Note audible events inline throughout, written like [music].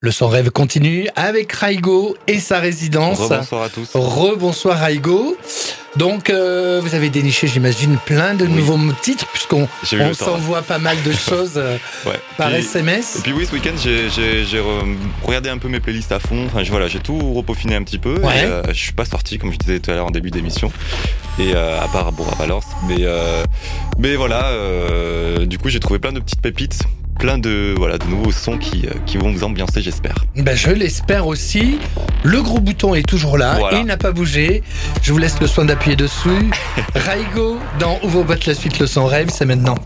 Le son rêve continue avec Raigo et sa résidence. Rebonsoir à tous. Rebonsoir Raigo. Donc euh, vous avez déniché, j'imagine, plein de nouveaux titres puisqu'on on s'envoie pas mal de [laughs] choses euh, par SMS. Et puis oui, ce week-end, j'ai regardé un peu mes playlists à fond. Enfin, voilà, j'ai tout repeaufiné un petit peu. Ouais. Et, euh, je suis pas sorti, comme je disais tout à l'heure en début d'émission. Et à part Bourra Valors. Mais, mais voilà, du coup, j'ai trouvé plein de petites pépites plein de, voilà, de nouveaux sons qui, euh, qui vont vous ambiancer, j'espère. Ben, je l'espère aussi. Le gros bouton est toujours là et il n'a pas bougé. Je vous laisse le soin d'appuyer dessus. [laughs] Raigo dans Où bottes la suite, le son rêve, c'est maintenant.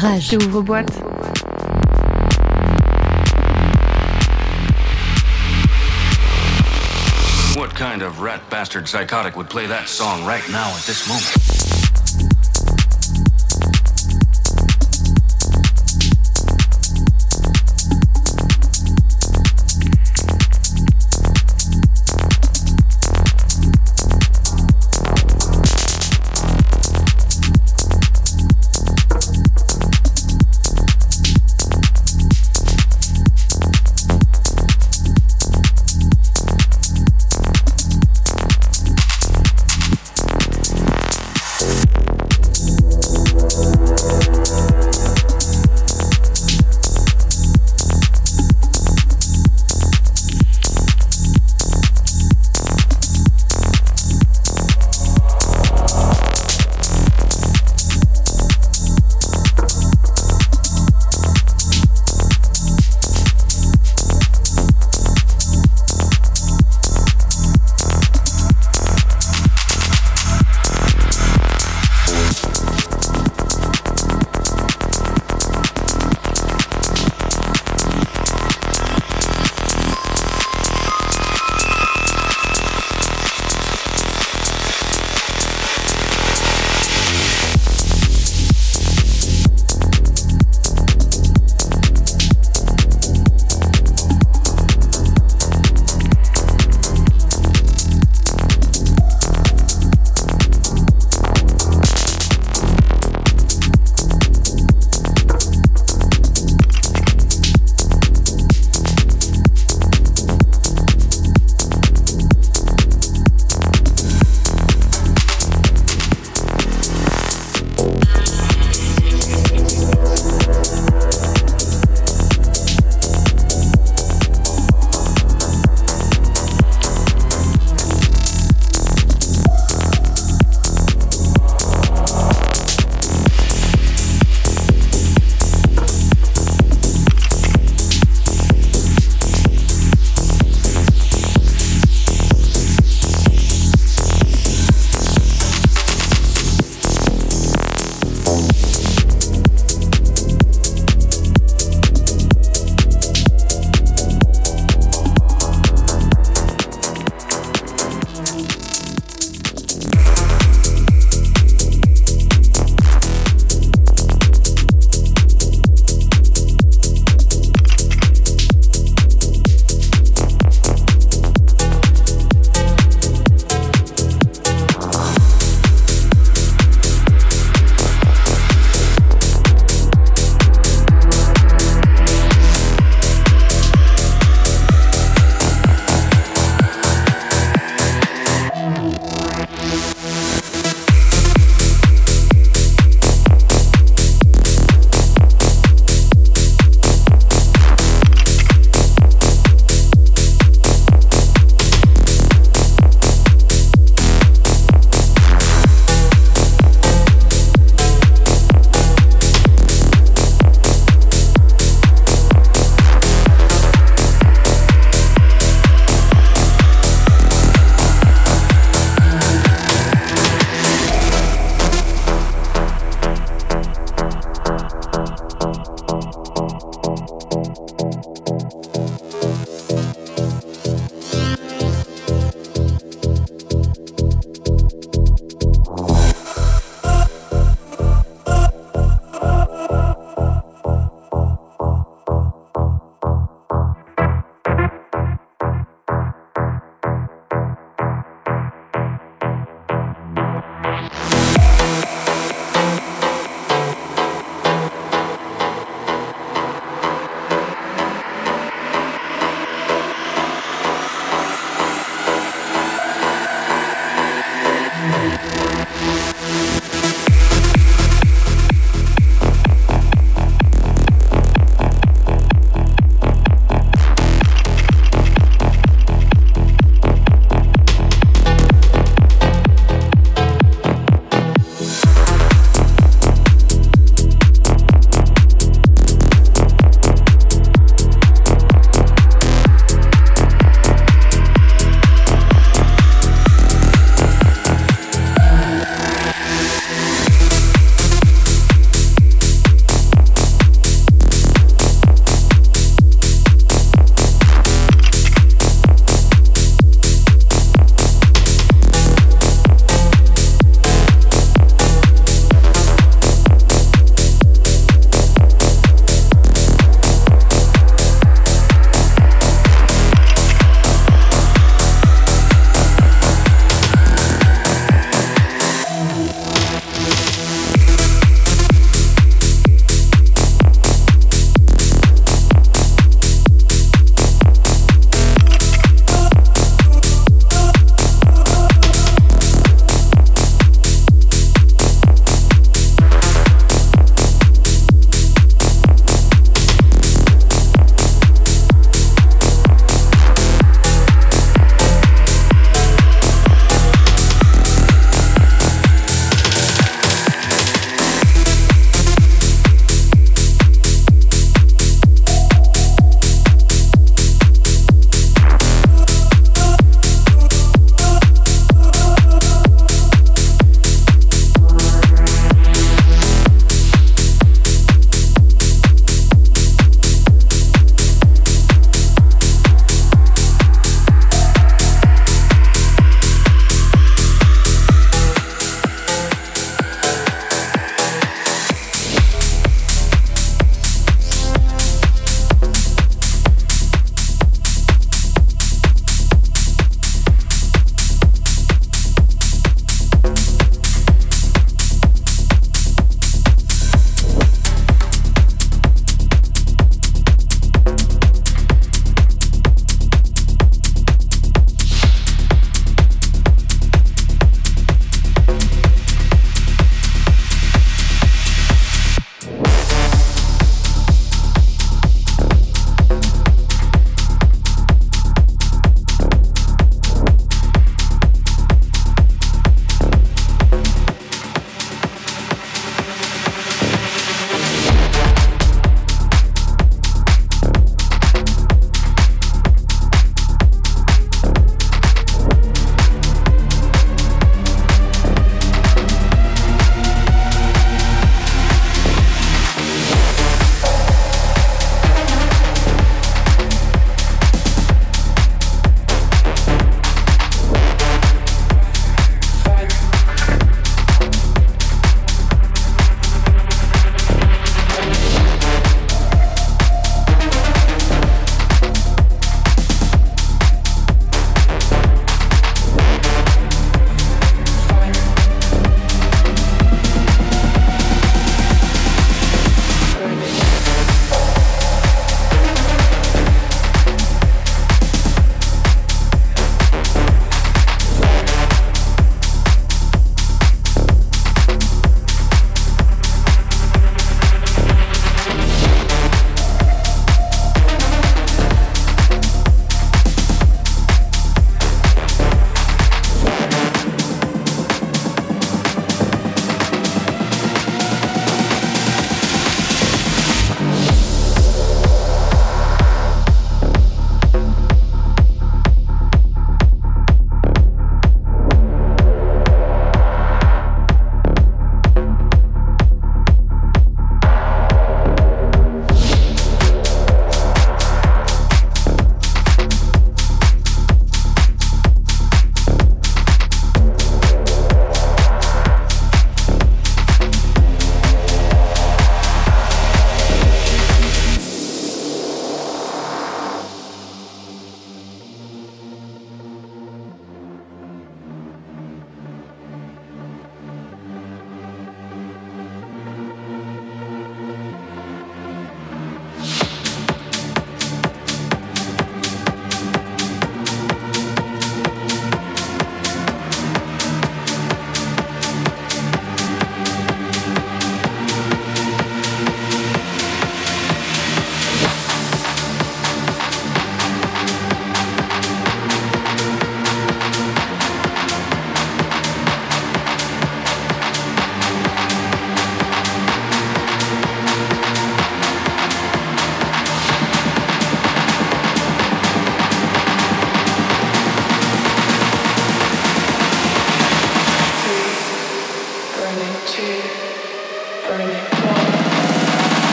Rage. C'est ouvre-boîte. What kind of rat bastard psychotic would play that song right now at this moment?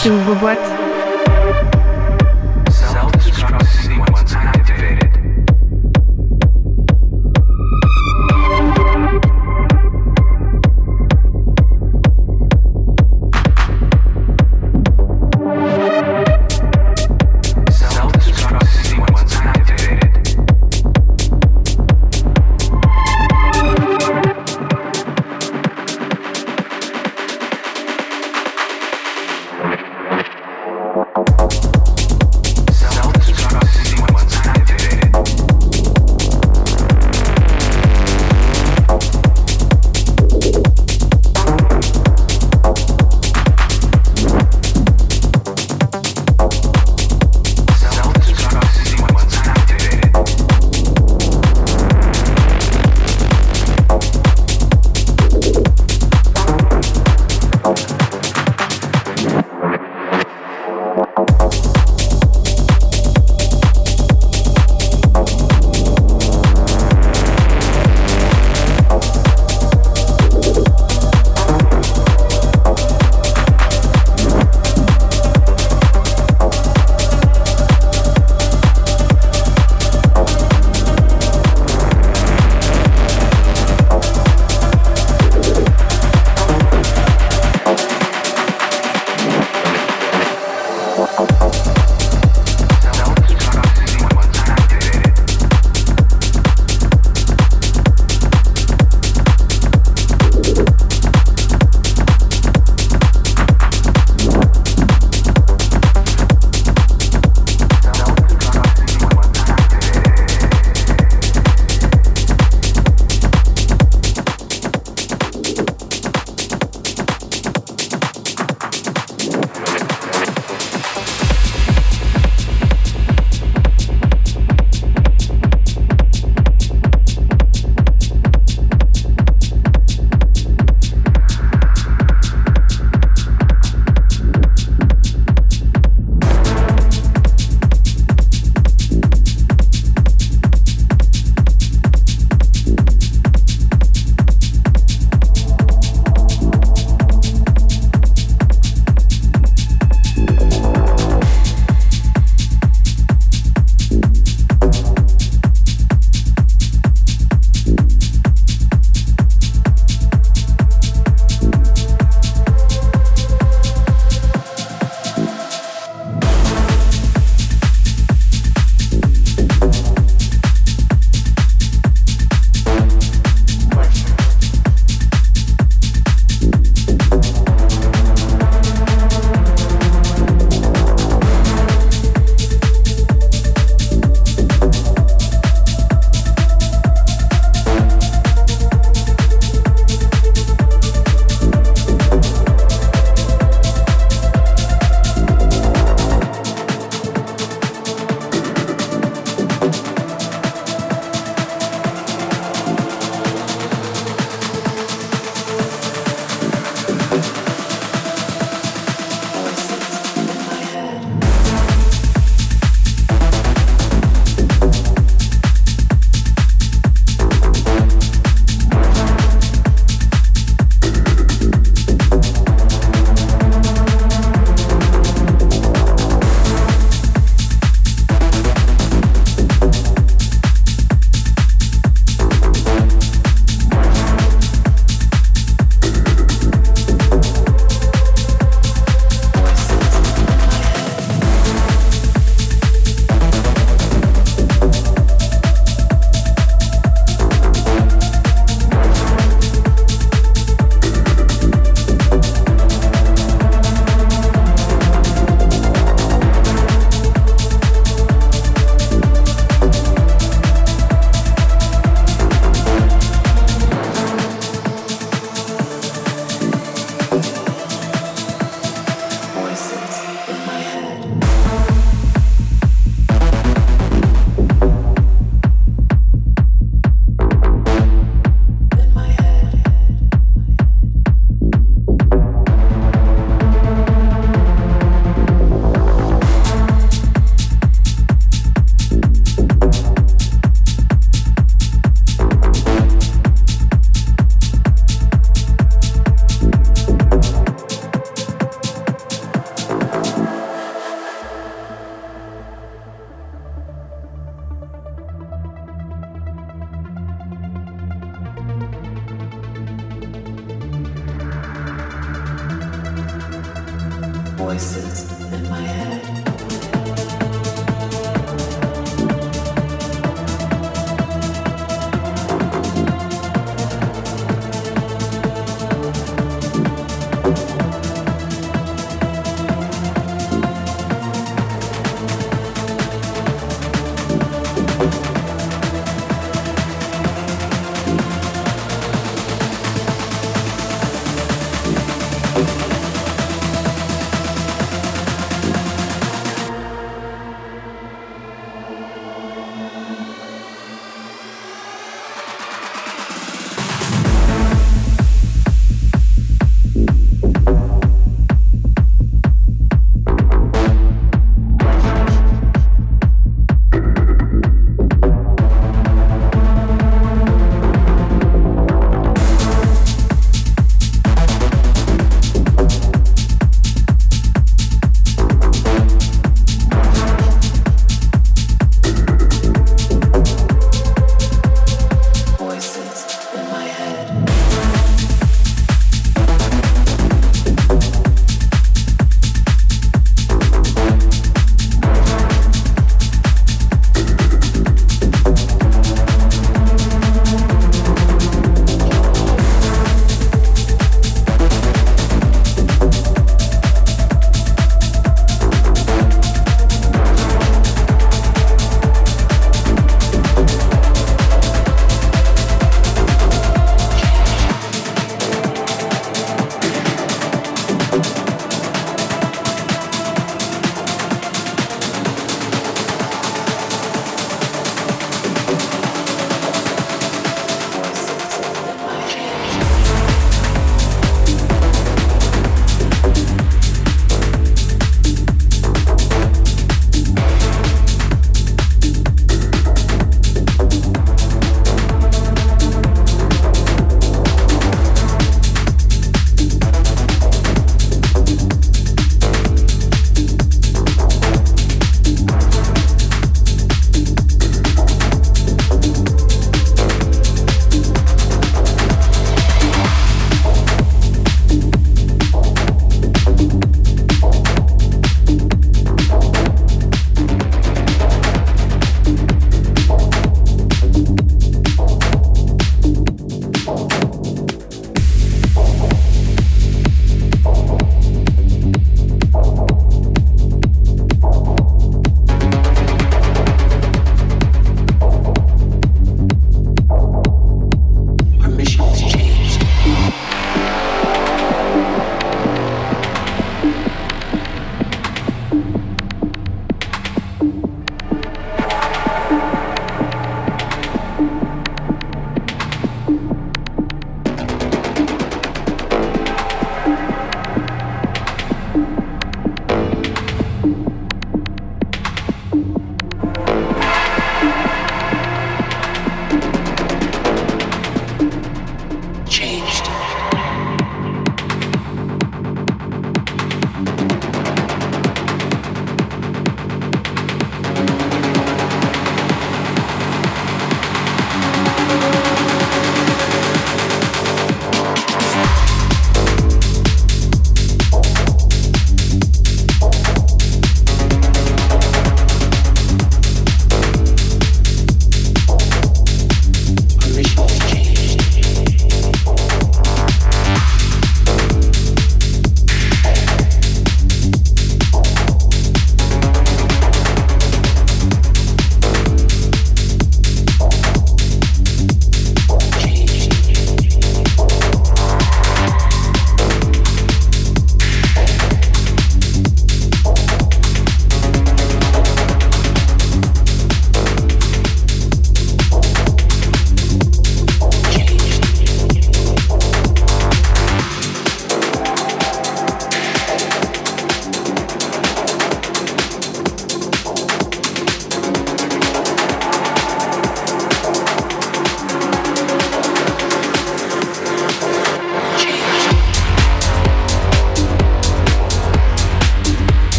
Rage. J'ouvre boîte.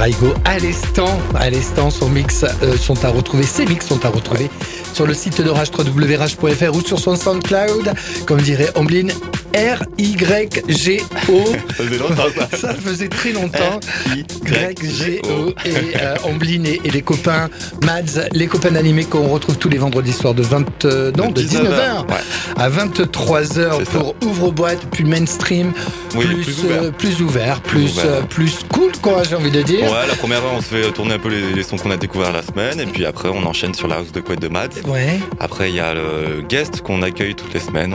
Raigo à l'instant. À l'instant, son mix euh, sont à retrouver, ses mix sont à retrouver sur le site de Rage www.rage.fr ou sur son SoundCloud, comme dirait Omblin, R-Y-G-O. Ça faisait longtemps ça. [laughs] Ça faisait très longtemps. Y-G-O. Et euh, Omblin et, et les copains Mads, les copains animés qu'on retrouve tous les vendredis soirs de 20, euh, non, de 19h Ouais. à 23h C'est ça. pour ouvre-boîte, puis mainstream, Oui, plus, plus ouvert. euh, plus ouvert, plus, Plus ouvert. euh, plus cool, quoi, j'ai envie de dire. Ouais, la première heure, on se fait tourner un peu les, les sons qu'on a découverts la semaine, et puis après, on enchaîne sur la house de Couette de Mads. Ouais. Après, il y a le guest qu'on accueille toutes les semaines,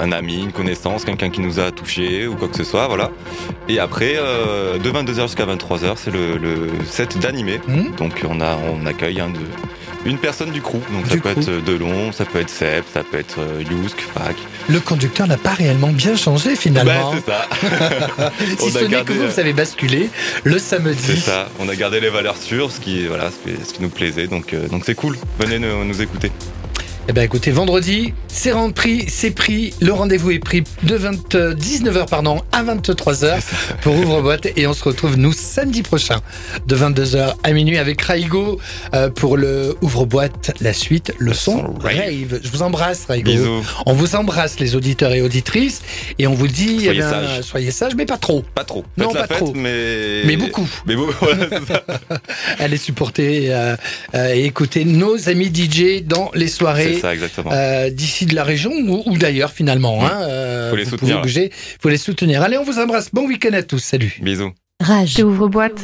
un ami, une connaissance, quelqu'un qui nous a touché ou quoi que ce soit, voilà. Et après, euh, de 22h jusqu'à 23h, c'est le, le set d'animé. Hmm. Donc on a, on accueille un de, une personne du crew. Donc ça peut crew. être Delon, ça peut être Seb, ça peut être euh, Yousk, Fac. Le conducteur n'a pas réellement bien changé finalement. Ben, c'est ça. [laughs] si ce n'est que vous, euh, vous avez basculé le samedi. C'est ça. On a gardé les valeurs sûres, ce qui, voilà, ce qui- ce qui nous plaisait. Donc, euh, donc c'est cool. Venez nous, nous écouter. Eh ben écoutez, vendredi, c'est rempli, c'est pris, le rendez-vous est pris de 20, euh, 19h pardon, à 23h pour ouvre-boîte et on se retrouve nous samedi prochain de 22h à minuit avec Raigo euh, pour le ouvre-boîte, la suite, le, son, son rave. rave. Je vous embrasse Raigo. Bisous. On vous embrasse les auditeurs et auditrices et on vous dit Soyez eh bien, sages. soyez sages mais pas trop. Pas trop. Non, Faites pas fête, trop. mais. Mais beaucoup. [laughs] Mais beaucoup. Voilà. [laughs] Allez supporter euh, euh, et écouter nos amis DJ dans les soirées. C'est ça, exactement. euh, d'ici de la région ou, ou d'ailleurs finalement. Hein, euh, Faut les vous soutenir, bouger, faut les soutenir. Allez, on vous embrasse. Bon week-end à tous. Salut. Bisous. Rage. Ouvre-boîte.